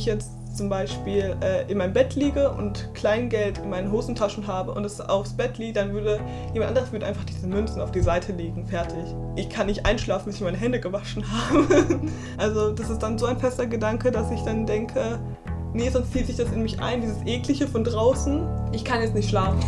ich jetzt zum Beispiel äh, in meinem Bett liege und Kleingeld in meinen Hosentaschen habe und es aufs Bett liegt, dann würde jemand anderes würde einfach diese Münzen auf die Seite legen. Fertig. Ich kann nicht einschlafen, bis ich meine Hände gewaschen habe. also das ist dann so ein fester Gedanke, dass ich dann denke, nee, sonst zieht sich das in mich ein, dieses eklige von draußen. Ich kann jetzt nicht schlafen.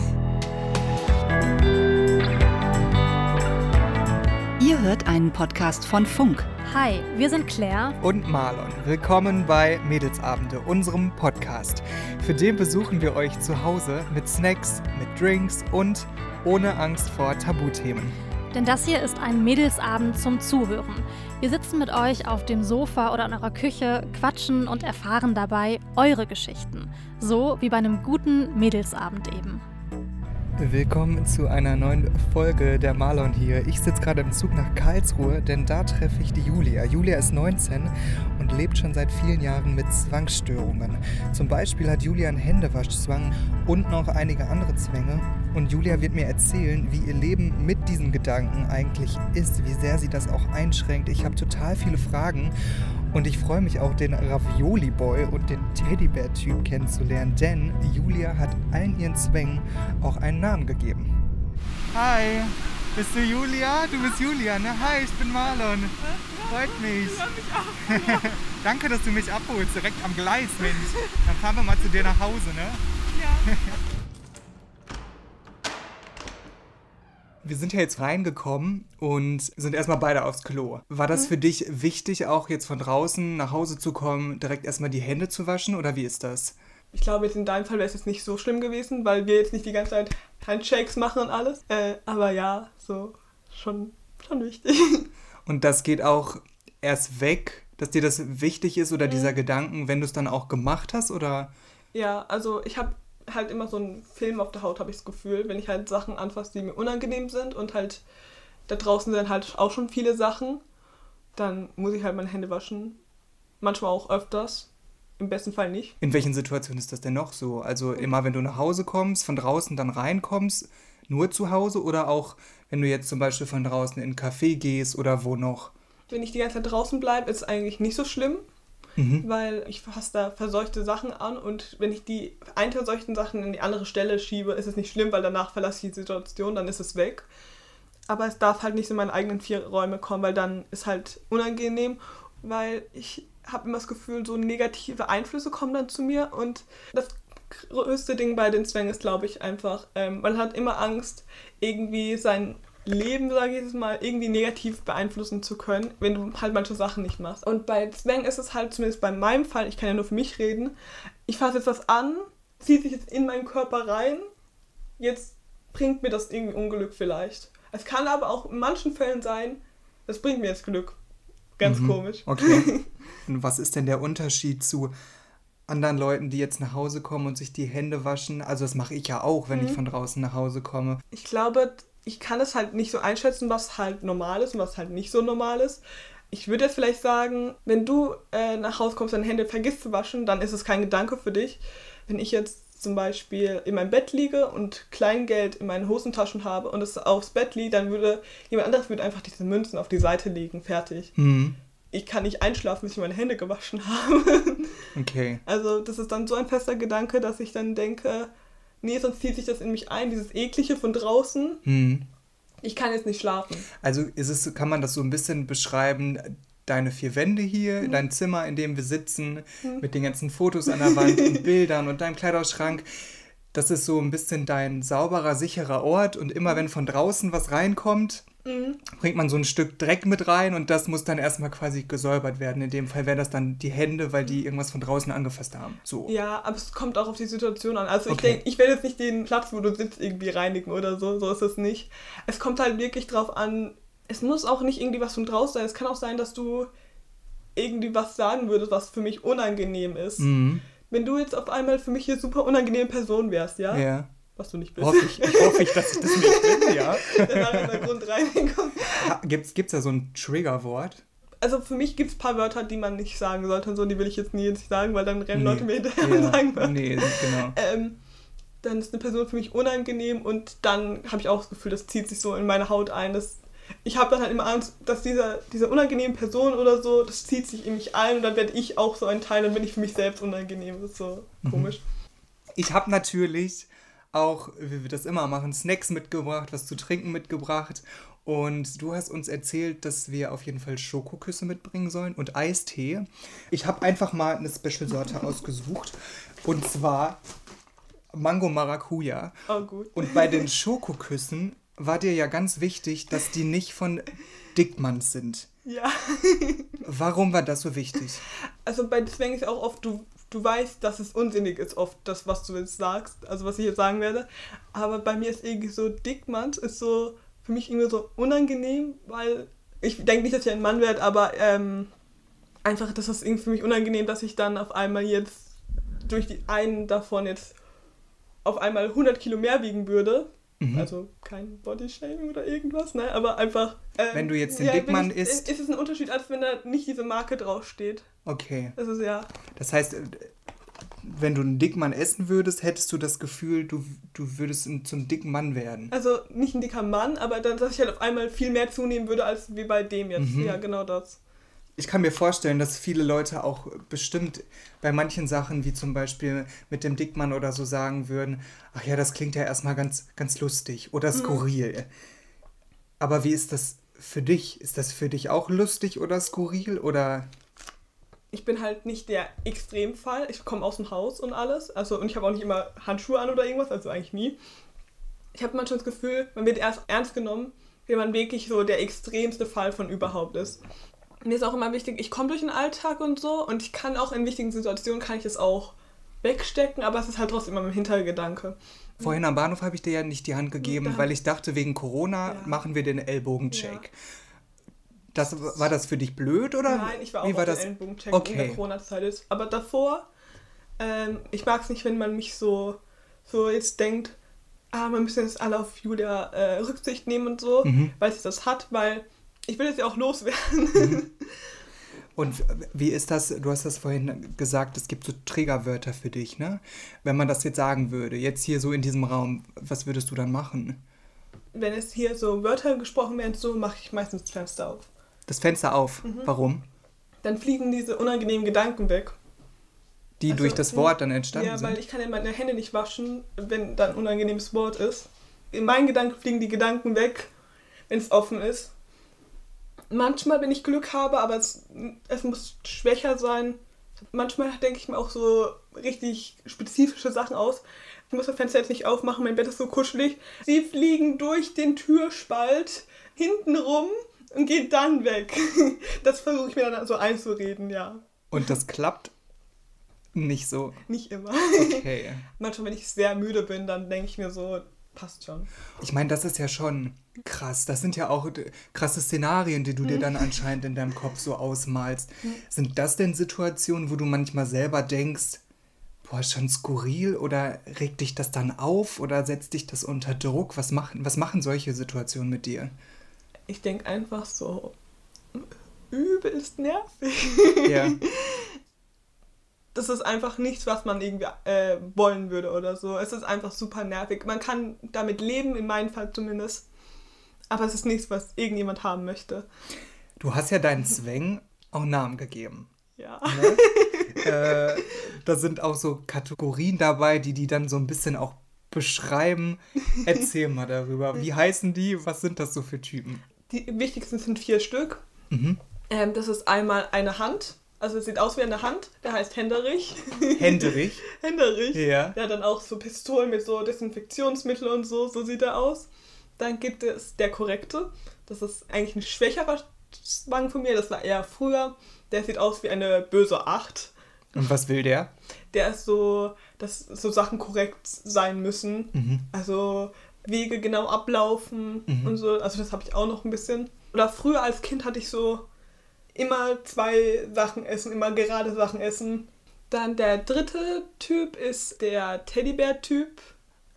Ihr hört einen Podcast von Funk. Hi, wir sind Claire und Marlon. Willkommen bei Mädelsabende, unserem Podcast. Für den besuchen wir euch zu Hause mit Snacks, mit Drinks und ohne Angst vor Tabuthemen. Denn das hier ist ein Mädelsabend zum Zuhören. Wir sitzen mit euch auf dem Sofa oder in eurer Küche, quatschen und erfahren dabei eure Geschichten. So wie bei einem guten Mädelsabend eben. Willkommen zu einer neuen Folge der Marlon hier. Ich sitze gerade im Zug nach Karlsruhe, denn da treffe ich die Julia. Julia ist 19 und lebt schon seit vielen Jahren mit Zwangsstörungen. Zum Beispiel hat Julia einen Händewaschzwang und noch einige andere Zwänge. Und Julia wird mir erzählen, wie ihr Leben mit diesen Gedanken eigentlich ist, wie sehr sie das auch einschränkt. Ich habe total viele Fragen und ich freue mich auch, den Ravioli Boy und den Teddybär-Typ kennenzulernen, denn Julia hat allen ihren Zwängen auch einen Namen gegeben. Hi, bist du Julia? Du bist Julia, ne? Hi, ich bin Marlon. Freut mich. Danke, dass du mich abholst, direkt am Gleis, Mensch. Dann fahren wir mal zu dir nach Hause, ne? Ja. Wir sind ja jetzt reingekommen und sind erstmal beide aufs Klo. War das mhm. für dich wichtig, auch jetzt von draußen nach Hause zu kommen, direkt erstmal die Hände zu waschen oder wie ist das? Ich glaube, jetzt in deinem Fall wäre es jetzt nicht so schlimm gewesen, weil wir jetzt nicht die ganze Zeit Handshakes machen und alles. Äh, aber ja, so schon, schon wichtig. Und das geht auch erst weg, dass dir das wichtig ist oder mhm. dieser Gedanken, wenn du es dann auch gemacht hast oder? Ja, also ich habe halt immer so einen Film auf der Haut, habe ich das Gefühl, wenn ich halt Sachen anfasse, die mir unangenehm sind und halt da draußen sind halt auch schon viele Sachen, dann muss ich halt meine Hände waschen. Manchmal auch öfters. Im besten Fall nicht. In welchen Situationen ist das denn noch so? Also immer, wenn du nach Hause kommst, von draußen dann reinkommst, nur zu Hause oder auch, wenn du jetzt zum Beispiel von draußen in einen Café gehst oder wo noch? Wenn ich die ganze Zeit draußen bleibe, ist es eigentlich nicht so schlimm mhm. weil ich fasse da verseuchte Sachen an und wenn ich die einen verseuchten Sachen in die andere Stelle schiebe, ist es nicht schlimm, weil danach verlasse ich die Situation, dann ist es weg. Aber es darf halt nicht in meine eigenen vier Räume kommen, weil dann ist halt unangenehm, weil ich habe immer das Gefühl, so negative Einflüsse kommen dann zu mir und das größte Ding bei den Zwängen ist, glaube ich, einfach, ähm, man hat immer Angst, irgendwie sein Leben, sage ich jetzt mal, irgendwie negativ beeinflussen zu können, wenn du halt manche Sachen nicht machst. Und bei Zwang ist es halt, zumindest bei meinem Fall, ich kann ja nur für mich reden, ich fasse jetzt was an, zieht sich jetzt in meinen Körper rein, jetzt bringt mir das irgendwie Unglück vielleicht. Es kann aber auch in manchen Fällen sein, das bringt mir jetzt Glück. Ganz mhm. komisch. Okay. Und was ist denn der Unterschied zu anderen Leuten, die jetzt nach Hause kommen und sich die Hände waschen? Also das mache ich ja auch, wenn mhm. ich von draußen nach Hause komme. Ich glaube, ich kann es halt nicht so einschätzen, was halt normal ist und was halt nicht so normal ist. Ich würde jetzt vielleicht sagen, wenn du äh, nach Hause kommst und deine Hände vergisst zu waschen, dann ist es kein Gedanke für dich. Wenn ich jetzt zum Beispiel in meinem Bett liege und Kleingeld in meinen Hosentaschen habe und es aufs Bett liegt, dann würde jemand anderes würde einfach diese Münzen auf die Seite legen, fertig. Mhm. Ich kann nicht einschlafen, bis ich meine Hände gewaschen habe. Okay. Also das ist dann so ein fester Gedanke, dass ich dann denke, nee, sonst zieht sich das in mich ein, dieses eklige von draußen. Hm. Ich kann jetzt nicht schlafen. Also ist es, kann man das so ein bisschen beschreiben, deine vier Wände hier, mhm. dein Zimmer, in dem wir sitzen, mhm. mit den ganzen Fotos an der Wand und Bildern und deinem Kleiderschrank. Das ist so ein bisschen dein sauberer, sicherer Ort und immer wenn von draußen was reinkommt, Mhm. Bringt man so ein Stück Dreck mit rein und das muss dann erstmal quasi gesäubert werden. In dem Fall wären das dann die Hände, weil die irgendwas von draußen angefasst haben. So. Ja, aber es kommt auch auf die Situation an. Also ich okay. denke, ich werde jetzt nicht den Platz, wo du sitzt, irgendwie reinigen oder so. So ist es nicht. Es kommt halt wirklich drauf an, es muss auch nicht irgendwie was von draußen sein. Es kann auch sein, dass du irgendwie was sagen würdest, was für mich unangenehm ist. Mhm. Wenn du jetzt auf einmal für mich hier super unangenehme Person wärst, ja? Ja was du nicht bist. Hoffe ich, hoffe ich dass ich das nicht bin, ja. Danach in der Grund reinkommt. Gibt es da so ein Triggerwort? Also für mich gibt es ein paar Wörter, die man nicht sagen sollte und so, die will ich jetzt nie jetzt sagen, weil dann rennen nee. Leute mir hinterher ja. und sagen Wörter. Nee, genau. Ähm, dann ist eine Person für mich unangenehm und dann habe ich auch das Gefühl, das zieht sich so in meine Haut ein. Das, ich habe dann halt immer Angst, dass dieser, diese unangenehme Person oder so, das zieht sich in mich ein und dann werde ich auch so ein Teil, dann bin ich für mich selbst unangenehm. Das ist so mhm. komisch. Ich habe natürlich auch, wie wir das immer machen, Snacks mitgebracht, was zu trinken mitgebracht. Und du hast uns erzählt, dass wir auf jeden Fall Schokoküsse mitbringen sollen und Eistee. Ich habe einfach mal eine Special-Sorte ausgesucht. Und zwar Mango Maracuja. Oh, gut. Und bei den Schokoküssen war dir ja ganz wichtig, dass die nicht von Dickmanns sind. Ja. Warum war das so wichtig? Also bei deswegen ist auch oft, du, du weißt, dass es unsinnig ist, oft das, was du jetzt sagst, also was ich jetzt sagen werde. Aber bei mir ist irgendwie so, Dickmanns ist so für mich irgendwie so unangenehm, weil ich denke nicht, dass ich ein Mann werde, aber ähm, einfach, das ist irgendwie für mich unangenehm, dass ich dann auf einmal jetzt durch die einen davon jetzt auf einmal 100 Kilo mehr wiegen würde. Mhm. Also kein Bodyshaming oder irgendwas, ne? Aber einfach. Ähm, wenn du jetzt den ja, Dickmann ich, isst. Ist es ein Unterschied, als wenn da nicht diese Marke draufsteht. Okay. Das ist ja. Das heißt, wenn du einen dicken Mann essen würdest, hättest du das Gefühl, du, du würdest zum dicken Mann werden. Also nicht ein dicker Mann, aber dann, dass ich halt auf einmal viel mehr zunehmen würde, als wie bei dem jetzt. Mhm. Ja, genau das. Ich kann mir vorstellen, dass viele Leute auch bestimmt bei manchen Sachen, wie zum Beispiel mit dem Dickmann oder so, sagen würden, ach ja, das klingt ja erstmal ganz, ganz lustig oder mhm. skurril. Mhm. Aber wie ist das für dich? Ist das für dich auch lustig oder skurril oder ich bin halt nicht der Extremfall. Ich komme aus dem Haus und alles. Also, und ich habe auch nicht immer Handschuhe an oder irgendwas, also eigentlich nie. Ich habe manchmal das Gefühl, man wird erst ernst genommen, wenn man wirklich so der extremste Fall von überhaupt ist. Mir ist auch immer wichtig, ich komme durch den Alltag und so und ich kann auch in wichtigen Situationen kann ich es auch wegstecken, aber es ist halt trotzdem immer im Hintergedanke. Vorhin am Bahnhof habe ich dir ja nicht die Hand gegeben, weil ich dachte, wegen Corona ja. machen wir den Ellbogencheck. Ja. Das, war das für dich blöd oder? Nein, ich war auch Wie war auf das? Ellenbogencheck okay. in der Corona-Zeit ist. Aber davor, ähm, ich mag es nicht, wenn man mich so, so jetzt denkt, ah, man müsste jetzt alle auf Julia äh, Rücksicht nehmen und so, mhm. weil sie das hat, weil ich will jetzt ja auch loswerden. Mhm. Und wie ist das, du hast das vorhin gesagt, es gibt so Trägerwörter für dich, ne? Wenn man das jetzt sagen würde, jetzt hier so in diesem Raum, was würdest du dann machen? Wenn es hier so Wörter gesprochen werden, so mache ich meistens das Fenster auf das Fenster auf. Mhm. Warum? Dann fliegen diese unangenehmen Gedanken weg. Die also, durch das Wort dann entstanden ja, sind? Ja, weil ich kann ja meine Hände nicht waschen, wenn da ein unangenehmes Wort ist. In meinen Gedanken fliegen die Gedanken weg, wenn es offen ist. Manchmal, wenn ich Glück habe, aber es, es muss schwächer sein. Manchmal denke ich mir auch so richtig spezifische Sachen aus. Ich muss das Fenster jetzt nicht aufmachen, mein Bett ist so kuschelig. Sie fliegen durch den Türspalt hinten rum und geht dann weg. Das versuche ich mir dann so einzureden, ja. Und das klappt nicht so? Nicht immer. Okay. Manchmal, wenn ich sehr müde bin, dann denke ich mir so, passt schon. Ich meine, das ist ja schon krass. Das sind ja auch krasse Szenarien, die du dir dann anscheinend in deinem Kopf so ausmalst. Sind das denn Situationen, wo du manchmal selber denkst, boah, schon skurril oder regt dich das dann auf oder setzt dich das unter Druck? Was machen, was machen solche Situationen mit dir? ich denke einfach so, übelst nervig. Ja. Das ist einfach nichts, was man irgendwie äh, wollen würde oder so. Es ist einfach super nervig. Man kann damit leben, in meinem Fall zumindest. Aber es ist nichts, was irgendjemand haben möchte. Du hast ja deinen Zwängen auch Namen gegeben. Ja. Ne? äh, da sind auch so Kategorien dabei, die die dann so ein bisschen auch beschreiben. Erzähl mal darüber. Wie heißen die? Was sind das so für Typen? Die wichtigsten sind vier Stück. Mhm. Ähm, das ist einmal eine Hand. Also es sieht aus wie eine Hand. Der heißt Händerich. Händerich? Händerich. Ja. Der hat dann auch so Pistolen mit so Desinfektionsmittel und so. So sieht er aus. Dann gibt es der Korrekte. Das ist eigentlich ein schwächerer Zwang von mir. Das war eher früher. Der sieht aus wie eine böse Acht. Und was will der? Der ist so, dass so Sachen korrekt sein müssen. Mhm. Also Wege genau ablaufen mhm. und so. Also das habe ich auch noch ein bisschen. Oder früher als Kind hatte ich so immer zwei Sachen essen, immer gerade Sachen essen. Dann der dritte Typ ist der Teddybär-Typ.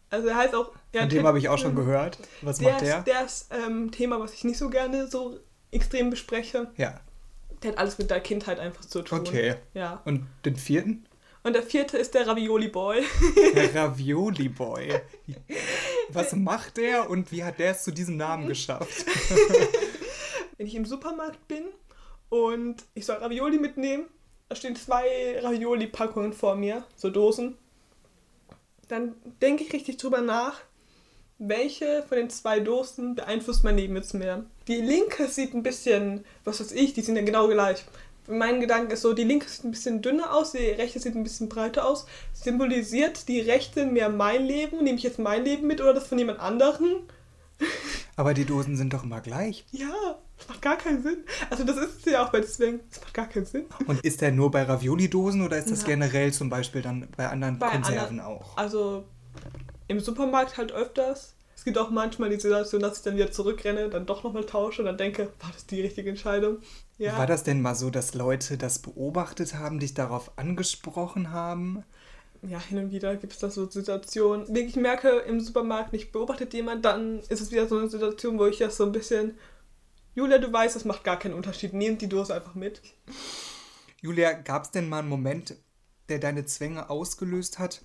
Also er heißt auch. Ja, Von dem habe ich auch schon gehört. Was der macht der? Ist, der ist ähm, Thema, was ich nicht so gerne so extrem bespreche. Ja. Der hat alles mit der Kindheit einfach zu tun. Okay. Ja. Und den vierten? Und der vierte ist der Ravioli Boy. Der Ravioli Boy. Was macht der und wie hat der es zu diesem Namen geschafft? wenn ich im Supermarkt bin und ich soll Ravioli mitnehmen, da stehen zwei Ravioli-Packungen vor mir, so Dosen, dann denke ich richtig drüber nach, welche von den zwei Dosen beeinflusst mein Leben jetzt mehr. Die linke sieht ein bisschen, was weiß ich, die sind ja genau gleich. Mein Gedanke ist so, die linke sieht ein bisschen dünner aus, die rechte sieht ein bisschen breiter aus. Symbolisiert die rechte mehr mein Leben? Nehme ich jetzt mein Leben mit oder das von jemand anderem? Aber die Dosen sind doch immer gleich. Ja, das macht gar keinen Sinn. Also das ist es ja auch bei Zwängen. Das macht gar keinen Sinn. Und ist der nur bei Ravioli-Dosen oder ist das ja. generell zum Beispiel dann bei anderen bei Konserven anderen, auch? Also im Supermarkt halt öfters. Es gibt auch manchmal die Situation, dass ich dann wieder zurückrenne, dann doch nochmal tausche und dann denke, war das die richtige Entscheidung? Ja. War das denn mal so, dass Leute das beobachtet haben, dich darauf angesprochen haben? Ja, hin und wieder gibt es da so Situationen, wenn ich merke, im Supermarkt nicht beobachtet jemand, dann ist es wieder so eine Situation, wo ich das so ein bisschen, Julia, du weißt, das macht gar keinen Unterschied, nehmt die Dose einfach mit. Julia, gab es denn mal einen Moment, der deine Zwänge ausgelöst hat?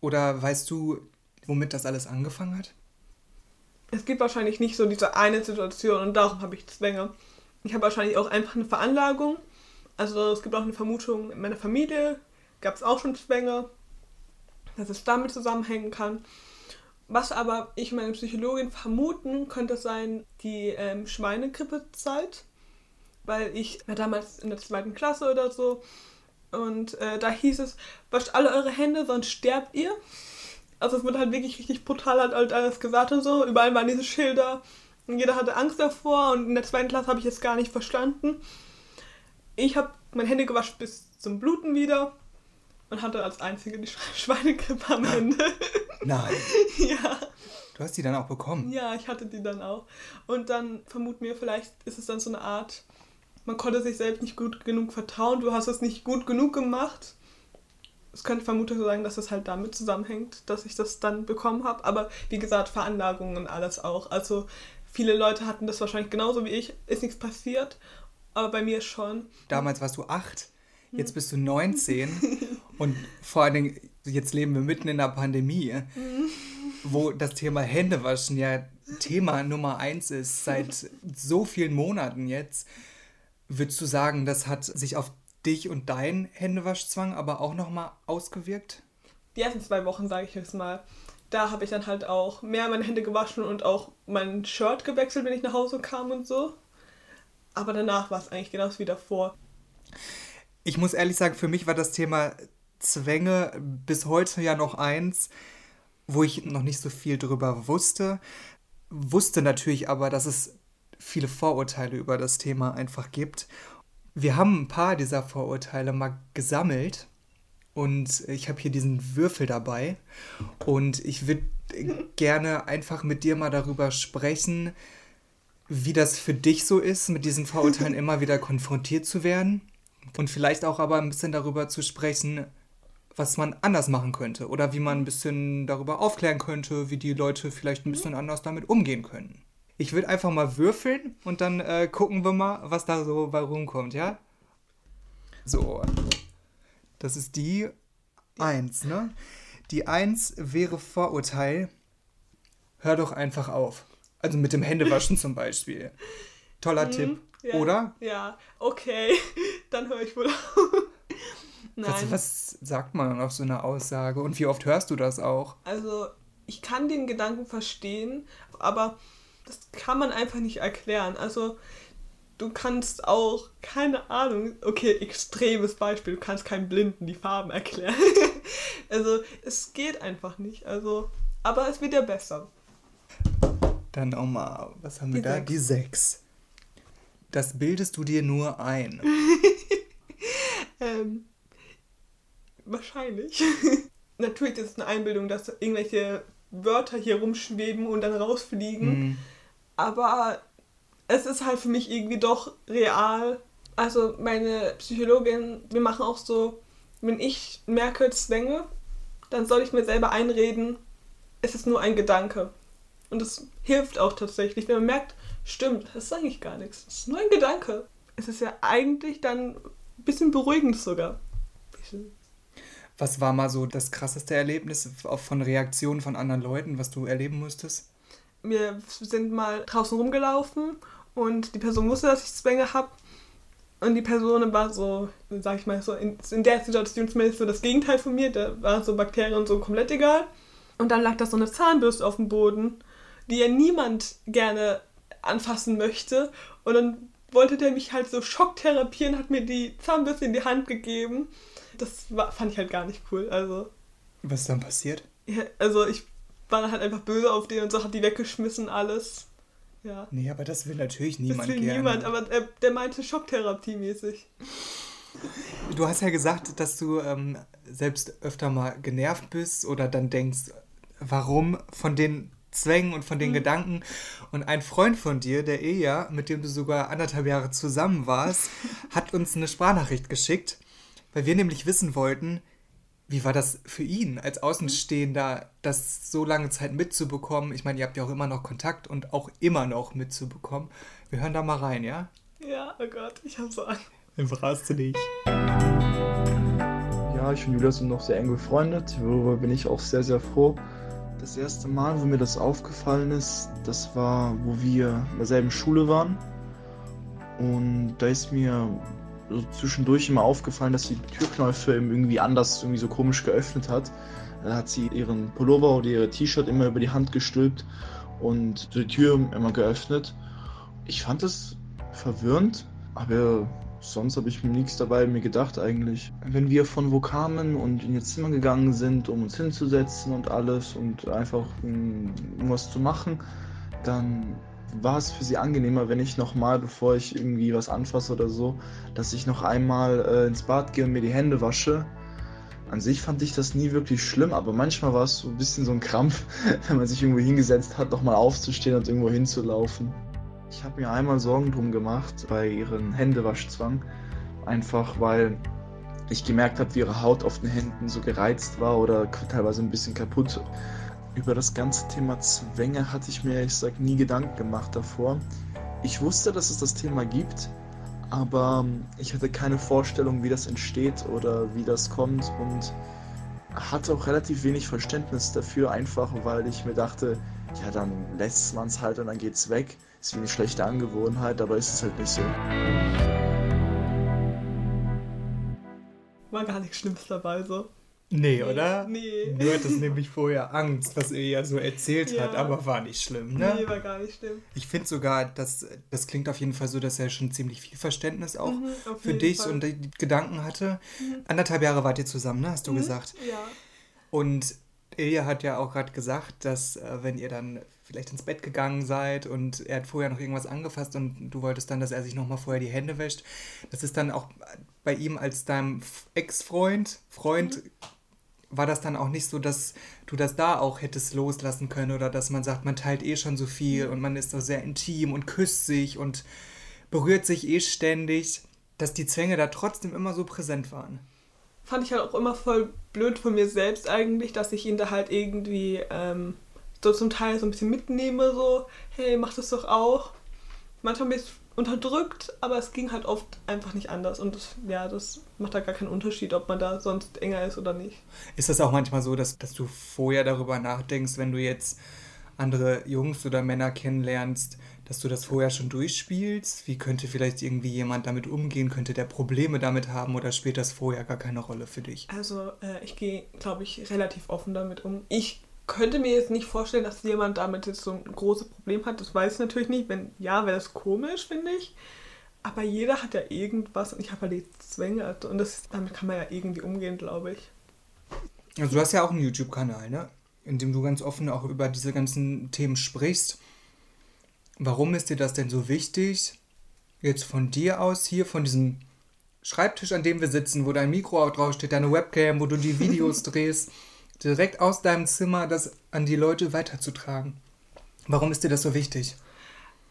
Oder weißt du, womit das alles angefangen hat? Es gibt wahrscheinlich nicht so diese eine Situation und darum habe ich Zwänge. Ich habe wahrscheinlich auch einfach eine Veranlagung. Also es gibt auch eine Vermutung, in meiner Familie gab es auch schon Zwänge dass es damit zusammenhängen kann. Was aber ich meine Psychologin vermuten, könnte sein die ähm, Schweinegrippezeit, weil ich war damals in der zweiten Klasse oder so und äh, da hieß es, wascht alle eure Hände, sonst sterbt ihr. Also es wurde halt wirklich richtig brutal halt, halt alles gesagt und so. Überall waren diese Schilder und jeder hatte Angst davor und in der zweiten Klasse habe ich es gar nicht verstanden. Ich habe meine Hände gewaschen bis zum Bluten wieder und hatte als einzige die Schweinegrippe am Ende. Nein. ja. Du hast die dann auch bekommen? Ja, ich hatte die dann auch. Und dann vermuten wir, vielleicht ist es dann so eine Art, man konnte sich selbst nicht gut genug vertrauen, du hast es nicht gut genug gemacht. Es könnte vermutlich so sein, dass es halt damit zusammenhängt, dass ich das dann bekommen habe. Aber wie gesagt, Veranlagungen und alles auch. Also viele Leute hatten das wahrscheinlich genauso wie ich. Ist nichts passiert, aber bei mir schon. Damals warst du acht, jetzt bist du 19 Und vor allen Dingen, jetzt leben wir mitten in der Pandemie, wo das Thema Händewaschen ja Thema Nummer eins ist, seit so vielen Monaten jetzt. Würdest du sagen, das hat sich auf dich und deinen Händewaschzwang aber auch nochmal ausgewirkt? Die ersten zwei Wochen, sage ich jetzt mal. Da habe ich dann halt auch mehr meine Hände gewaschen und auch mein Shirt gewechselt, wenn ich nach Hause kam und so. Aber danach war es eigentlich genauso wie davor. Ich muss ehrlich sagen, für mich war das Thema Zwänge bis heute ja noch eins, wo ich noch nicht so viel drüber wusste. Wusste natürlich aber, dass es viele Vorurteile über das Thema einfach gibt. Wir haben ein paar dieser Vorurteile mal gesammelt und ich habe hier diesen Würfel dabei und ich würde gerne einfach mit dir mal darüber sprechen, wie das für dich so ist, mit diesen Vorurteilen immer wieder konfrontiert zu werden und vielleicht auch aber ein bisschen darüber zu sprechen, was man anders machen könnte oder wie man ein bisschen darüber aufklären könnte, wie die Leute vielleicht ein bisschen anders damit umgehen können. Ich würde einfach mal würfeln und dann äh, gucken wir mal, was da so bei rumkommt, ja? So. Das ist die 1, ne? Die 1 wäre Vorurteil. Hör doch einfach auf. Also mit dem Händewaschen zum Beispiel. Toller mhm, Tipp, ja, oder? Ja, okay. Dann höre ich wohl auf. Nein. Was, was sagt man auf so eine Aussage und wie oft hörst du das auch? Also, ich kann den Gedanken verstehen, aber das kann man einfach nicht erklären. Also, du kannst auch, keine Ahnung, okay, extremes Beispiel, du kannst keinem Blinden die Farben erklären. also, es geht einfach nicht. Also, aber es wird ja besser. Dann auch mal, was haben wir die da? Sechs. Die sechs. Das bildest du dir nur ein. ähm, Wahrscheinlich. Natürlich ist es eine Einbildung, dass irgendwelche Wörter hier rumschweben und dann rausfliegen. Mhm. Aber es ist halt für mich irgendwie doch real. Also meine Psychologin, wir machen auch so, wenn ich merke Zwänge, dann soll ich mir selber einreden, es ist nur ein Gedanke. Und das hilft auch tatsächlich, wenn man merkt, stimmt, das ist eigentlich gar nichts. Es ist nur ein Gedanke. Es ist ja eigentlich dann ein bisschen beruhigend sogar. Was war mal so das krasseste Erlebnis von Reaktionen von anderen Leuten, was du erleben musstest? Wir sind mal draußen rumgelaufen Und die Person wusste, dass ich Zwänge habe. Und die Person war so, sag ich mal, so in, in der Situation zumindest so das Gegenteil von mir. Da waren so Bakterien und so komplett egal. Und dann lag da so eine Zahnbürste auf dem Boden, die ja niemand gerne anfassen möchte. Und dann wollte der mich halt so schocktherapieren, hat mir die Zahnbürste in die Hand gegeben. Das war, fand ich halt gar nicht cool. Also. Was ist dann passiert? Ja, also ich war halt einfach böse auf den und so, hat die weggeschmissen, alles. Ja. Nee, aber das will natürlich niemand Das will gerne. niemand, aber der, der meinte Schocktherapie-mäßig. Du hast ja gesagt, dass du ähm, selbst öfter mal genervt bist oder dann denkst, warum von den Zwängen und von den Mhm. Gedanken. Und ein Freund von dir, der Eja, mit dem du sogar anderthalb Jahre zusammen warst, hat uns eine Sprachnachricht geschickt, weil wir nämlich wissen wollten, wie war das für ihn als Außenstehender, das so lange Zeit mitzubekommen? Ich meine, ihr habt ja auch immer noch Kontakt und auch immer noch mitzubekommen. Wir hören da mal rein, ja? Ja, oh Gott, ich hab so Angst. Überraschst du dich. Ja, ich und Julia sind noch sehr eng befreundet, worüber bin ich auch sehr, sehr froh. Das erste Mal, wo mir das aufgefallen ist, das war, wo wir in derselben Schule waren. Und da ist mir so zwischendurch immer aufgefallen, dass sie die Türknöpfe irgendwie anders, irgendwie so komisch geöffnet hat. Da hat sie ihren Pullover oder ihre T-Shirt immer über die Hand gestülpt und die Tür immer geöffnet. Ich fand es verwirrend, aber sonst habe ich mir nichts dabei mir gedacht eigentlich. Wenn wir von wo kamen und in ihr Zimmer gegangen sind, um uns hinzusetzen und alles und einfach um, um was zu machen, dann war es für sie angenehmer, wenn ich nochmal, bevor ich irgendwie was anfasse oder so, dass ich noch einmal äh, ins Bad gehe und mir die Hände wasche. An sich fand ich das nie wirklich schlimm, aber manchmal war es so ein bisschen so ein Krampf, wenn man sich irgendwo hingesetzt hat, nochmal aufzustehen und irgendwo hinzulaufen. Ich habe mir einmal Sorgen drum gemacht bei ihren Händewaschzwang, einfach weil ich gemerkt habe, wie ihre Haut auf den Händen so gereizt war oder teilweise ein bisschen kaputt. Über das ganze Thema Zwänge hatte ich mir ehrlich gesagt nie Gedanken gemacht davor. Ich wusste, dass es das Thema gibt, aber ich hatte keine Vorstellung, wie das entsteht oder wie das kommt und hatte auch relativ wenig Verständnis dafür, einfach weil ich mir dachte, ja, dann lässt man es halt und dann geht's weg. Ist wie eine schlechte Angewohnheit, aber ist es halt nicht so. War gar nichts Schlimmes dabei, so. Nee, oder? Nee. Du hattest nämlich vorher Angst, was er ja so erzählt Ja. hat, aber war nicht schlimm, ne? Nee, war gar nicht schlimm. Ich finde sogar, dass das klingt auf jeden Fall so, dass er schon ziemlich viel Verständnis auch Mhm, für dich Fall. und die Gedanken hatte. Anderthalb Jahre wart ihr zusammen, ne? Hast du Mhm, gesagt. Ja. Und Ilja hat ja auch gerade gesagt, dass äh, wenn ihr dann vielleicht ins Bett gegangen seid und er hat vorher noch irgendwas angefasst und du wolltest dann, dass er sich nochmal vorher die Hände wäscht, das ist dann auch bei ihm als deinem Ex-Freund, Freund, war das dann auch nicht so, dass du das da auch hättest loslassen können oder dass man sagt, man teilt eh schon so viel und man ist so sehr intim und küsst sich und berührt sich eh ständig, dass die Zwänge da trotzdem immer so präsent waren. Fand ich halt auch immer voll blöd von mir selbst eigentlich, dass ich ihn da halt irgendwie ähm, so zum Teil so ein bisschen mitnehme, so, hey, mach das doch auch. Manchmal bin ich unterdrückt, aber es ging halt oft einfach nicht anders. Und das, ja, das macht da gar keinen Unterschied, ob man da sonst enger ist oder nicht. Ist das auch manchmal so, dass, dass du vorher darüber nachdenkst, wenn du jetzt andere Jungs oder Männer kennenlernst, dass du das vorher schon durchspielst? Wie könnte vielleicht irgendwie jemand damit umgehen? Könnte der Probleme damit haben oder spielt das vorher gar keine Rolle für dich? Also äh, ich gehe, glaube ich, relativ offen damit um. Ich könnte mir jetzt nicht vorstellen, dass jemand damit jetzt so ein großes Problem hat. Das weiß ich natürlich nicht. Wenn ja, wäre das komisch, finde ich. Aber jeder hat ja irgendwas und ich habe halt die Zwänge und das, damit kann man ja irgendwie umgehen, glaube ich. Also du hast ja auch einen YouTube-Kanal, ne? In dem du ganz offen auch über diese ganzen Themen sprichst. Warum ist dir das denn so wichtig, jetzt von dir aus hier, von diesem Schreibtisch, an dem wir sitzen, wo dein Mikro auch draufsteht, deine Webcam, wo du die Videos drehst, direkt aus deinem Zimmer das an die Leute weiterzutragen? Warum ist dir das so wichtig?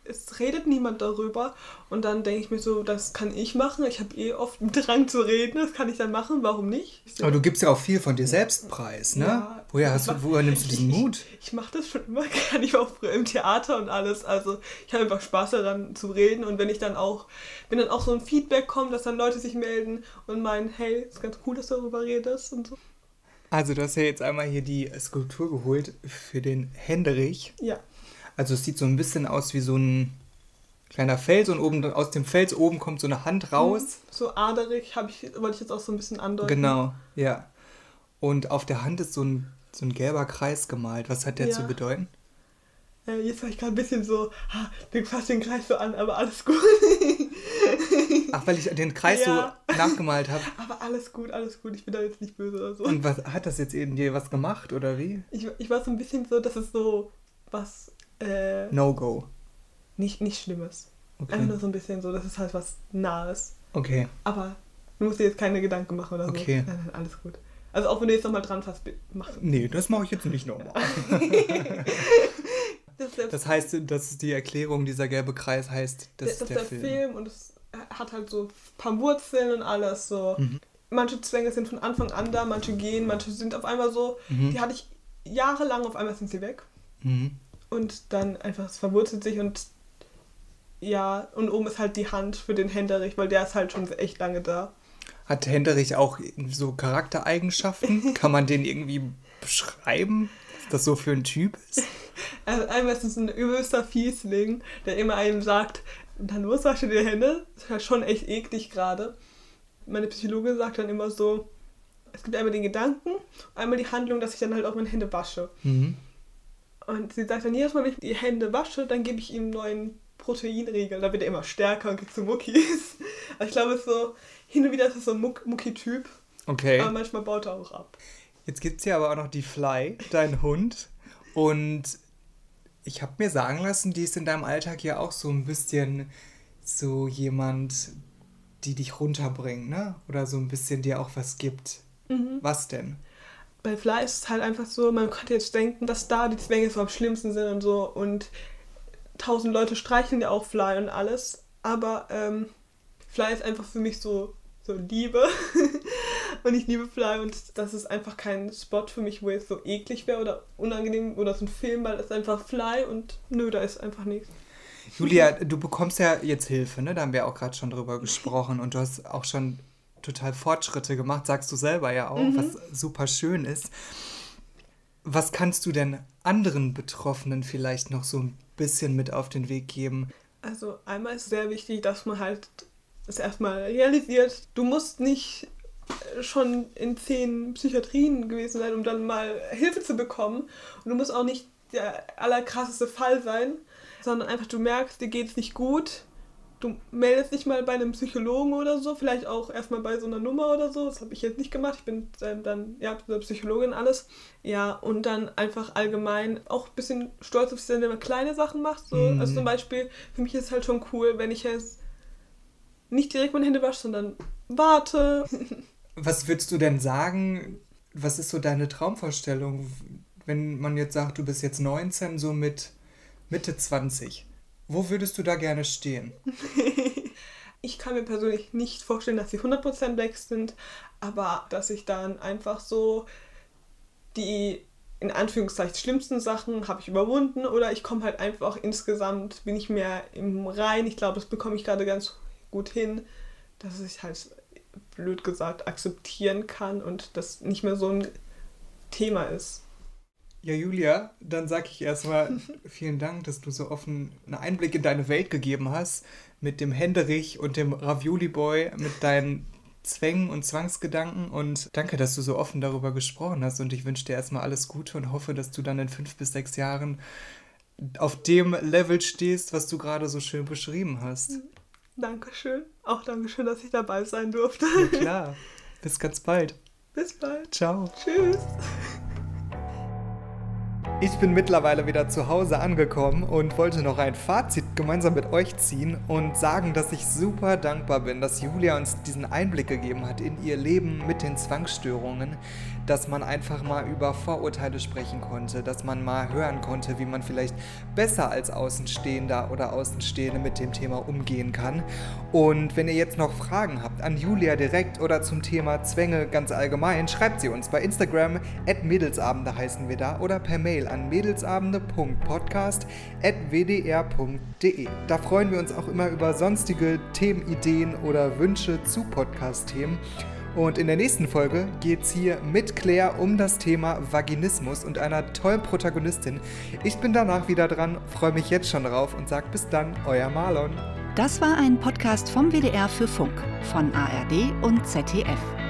Es redet niemand darüber und dann denke ich mir so, das kann ich machen. Ich habe eh oft einen Drang zu reden, das kann ich dann machen, warum nicht? Aber du gibst ja auch viel von dir selbst preis, ne? Ja. woher, hast du, woher nimmst du diesen Mut? Ich, ich mache das schon immer gerne. Ich war auch früher im Theater und alles. Also ich habe einfach Spaß daran zu reden. Und wenn ich dann auch, wenn dann auch so ein Feedback kommt, dass dann Leute sich melden und meinen, hey, ist ganz cool, dass du darüber redest und so. Also du hast ja jetzt einmal hier die Skulptur geholt für den Henderich. Ja. Also es sieht so ein bisschen aus wie so ein kleiner Fels und oben aus dem Fels oben kommt so eine Hand raus. So aderig habe ich, wollte ich jetzt auch so ein bisschen andeuten. Genau, ja. Und auf der Hand ist so ein, so ein gelber Kreis gemalt. Was hat der Ja. zu bedeuten? Äh, jetzt war ich gerade ein bisschen so, ha, den fasst den Kreis so an, aber alles gut. Ach, weil ich den Kreis Ja. so nachgemalt habe. aber alles gut, alles gut. Ich bin da jetzt nicht böse oder so. Und was hat das jetzt dir was gemacht oder wie? Ich, ich war so ein bisschen so, dass es so was äh, No-Go. nicht, nicht Schlimmes. Einfach Okay. nur so ein bisschen so, dass es halt was Nahes. Okay. Aber du musst dir jetzt keine Gedanken machen oder so. Okay. Nein, nein, alles gut. Also auch wenn du jetzt nochmal dran fasst, mach Nee, das mache ich jetzt nicht nochmal. das. Ist Das heißt, das ist die Erklärung, dieser gelbe Kreis heißt, das das ist ist der, der Film. Film. und es hat halt so ein paar Wurzeln und alles so. Mhm. Manche Zwänge sind von Anfang an da, manche gehen, manche sind auf einmal so. Mhm. Die hatte ich jahrelang, auf einmal sind sie weg. Mhm. Und dann einfach, es verwurzelt sich und ja, und oben ist halt die Hand für den Händerich, weil der ist halt schon echt lange da. Hat Henderich auch so Charaktereigenschaften? Kann man den irgendwie beschreiben, was das so für ein Typ ist? Also einmal ist es ein übelster Fiesling, der immer einem sagt, dann los, wasch dir die Hände. Das ist ja schon echt eklig gerade. Meine Psychologe sagt dann immer so, es gibt einmal den Gedanken, einmal die Handlung, dass ich dann halt auch meine Hände wasche. Mhm. Und sie sagt dann jedes Mal, wenn ich die Hände wasche, dann gebe ich ihm einen neuen Proteinriegel. Da wird er immer stärker und kriegt so Muckis. Also ich glaube, es ist so, hin und wieder ist es so ein Muck Mucki-Typ, Okay. aber manchmal baut er auch ab. Jetzt gibt es ja aber auch noch die Fly, dein Hund. Und ich habe mir sagen lassen, die ist in deinem Alltag ja auch so ein bisschen so jemand, die dich runterbringt, ne? Oder so ein bisschen dir auch was gibt. Was denn? Bei Fly ist es halt einfach so, man könnte jetzt denken, dass da die Zwänge so am schlimmsten sind und so und tausend Leute streicheln ja auch Fly und alles, aber ähm, Fly ist einfach für mich so, so Liebe und ich liebe Fly und das ist einfach kein Spot für mich, wo es so eklig wäre oder unangenehm oder so ein Film, weil es einfach Fly und nö, da ist einfach nichts. Julia, du bekommst ja jetzt Hilfe, ne? Da haben wir auch gerade schon drüber gesprochen und du hast auch schon total Fortschritte gemacht, sagst du selber ja auch, was super schön ist. Was kannst du denn anderen Betroffenen vielleicht noch so ein bisschen mit auf den Weg geben? Also einmal ist sehr wichtig, dass man halt es erstmal realisiert, du musst nicht äh, schon in zehn Psychiatrien gewesen sein, um dann mal Hilfe zu bekommen. Und du musst auch nicht der allerkrasseste Fall sein, sondern einfach du merkst, dir geht's nicht gut. Du meldest dich mal bei einem Psychologen oder so, vielleicht auch erstmal bei so einer Nummer oder so. Das habe ich jetzt nicht gemacht. Ich bin dann, ja, Psychologin alles. Ja, und dann einfach allgemein auch ein bisschen stolz auf sich wenn man kleine Sachen macht. So. Mhm. Also zum Beispiel, für mich ist es halt schon cool, wenn ich jetzt nicht direkt meine Hände wasche, sondern warte. Was würdest du denn sagen? Was ist so deine Traumvorstellung, wenn man jetzt sagt, du bist jetzt 19, so mit Mitte 20? Wo würdest du da gerne stehen? Ich kann mir persönlich nicht vorstellen, dass sie 100% weg sind, aber dass ich dann einfach so die in Anführungszeichen schlimmsten Sachen habe ich überwunden oder ich komme halt einfach insgesamt, bin ich mehr im Rein. Ich glaube, das bekomme ich gerade ganz gut hin, dass ich halt blöd gesagt akzeptieren kann und das nicht mehr so ein Thema ist. Ja, Julia, dann sag ich erstmal vielen Dank, dass du so offen einen Einblick in deine Welt gegeben hast mit dem Händerich und dem Ravioli Boy, mit deinen Zwängen und Zwangsgedanken und danke, dass du so offen darüber gesprochen hast und ich wünsche dir erstmal alles Gute und hoffe, dass du dann in fünf bis sechs Jahren auf dem Level stehst, was du gerade so schön beschrieben hast. Dankeschön. Auch Dankeschön, dass ich dabei sein durfte. Ja klar. Bis ganz bald. Bis bald. Ciao. Tschüss. Ich bin mittlerweile wieder zu Hause angekommen und wollte noch ein Fazit gemeinsam mit euch ziehen und sagen, dass ich super dankbar bin, dass Julia uns diesen Einblick gegeben hat in ihr Leben mit den Zwangsstörungen, dass man einfach mal über Vorurteile sprechen konnte, dass man mal hören konnte, wie man vielleicht besser als Außenstehender oder Außenstehende mit dem Thema umgehen kann. Und wenn ihr jetzt noch Fragen habt an Julia direkt oder zum Thema Zwänge ganz allgemein, schreibt sie uns bei Instagram at Mädelsabende heißen wir da oder per Mail an mädelsabende.podcast.wdr.de. Da freuen wir uns auch immer über sonstige Themenideen oder Wünsche zu Podcast-Themen. Und in der nächsten Folge geht es hier mit Claire um das Thema Vaginismus und einer tollen Protagonistin. Ich bin danach wieder dran, freue mich jetzt schon drauf und sage bis dann, euer Marlon. Das war ein Podcast vom WDR für Funk von ARD und ZDF.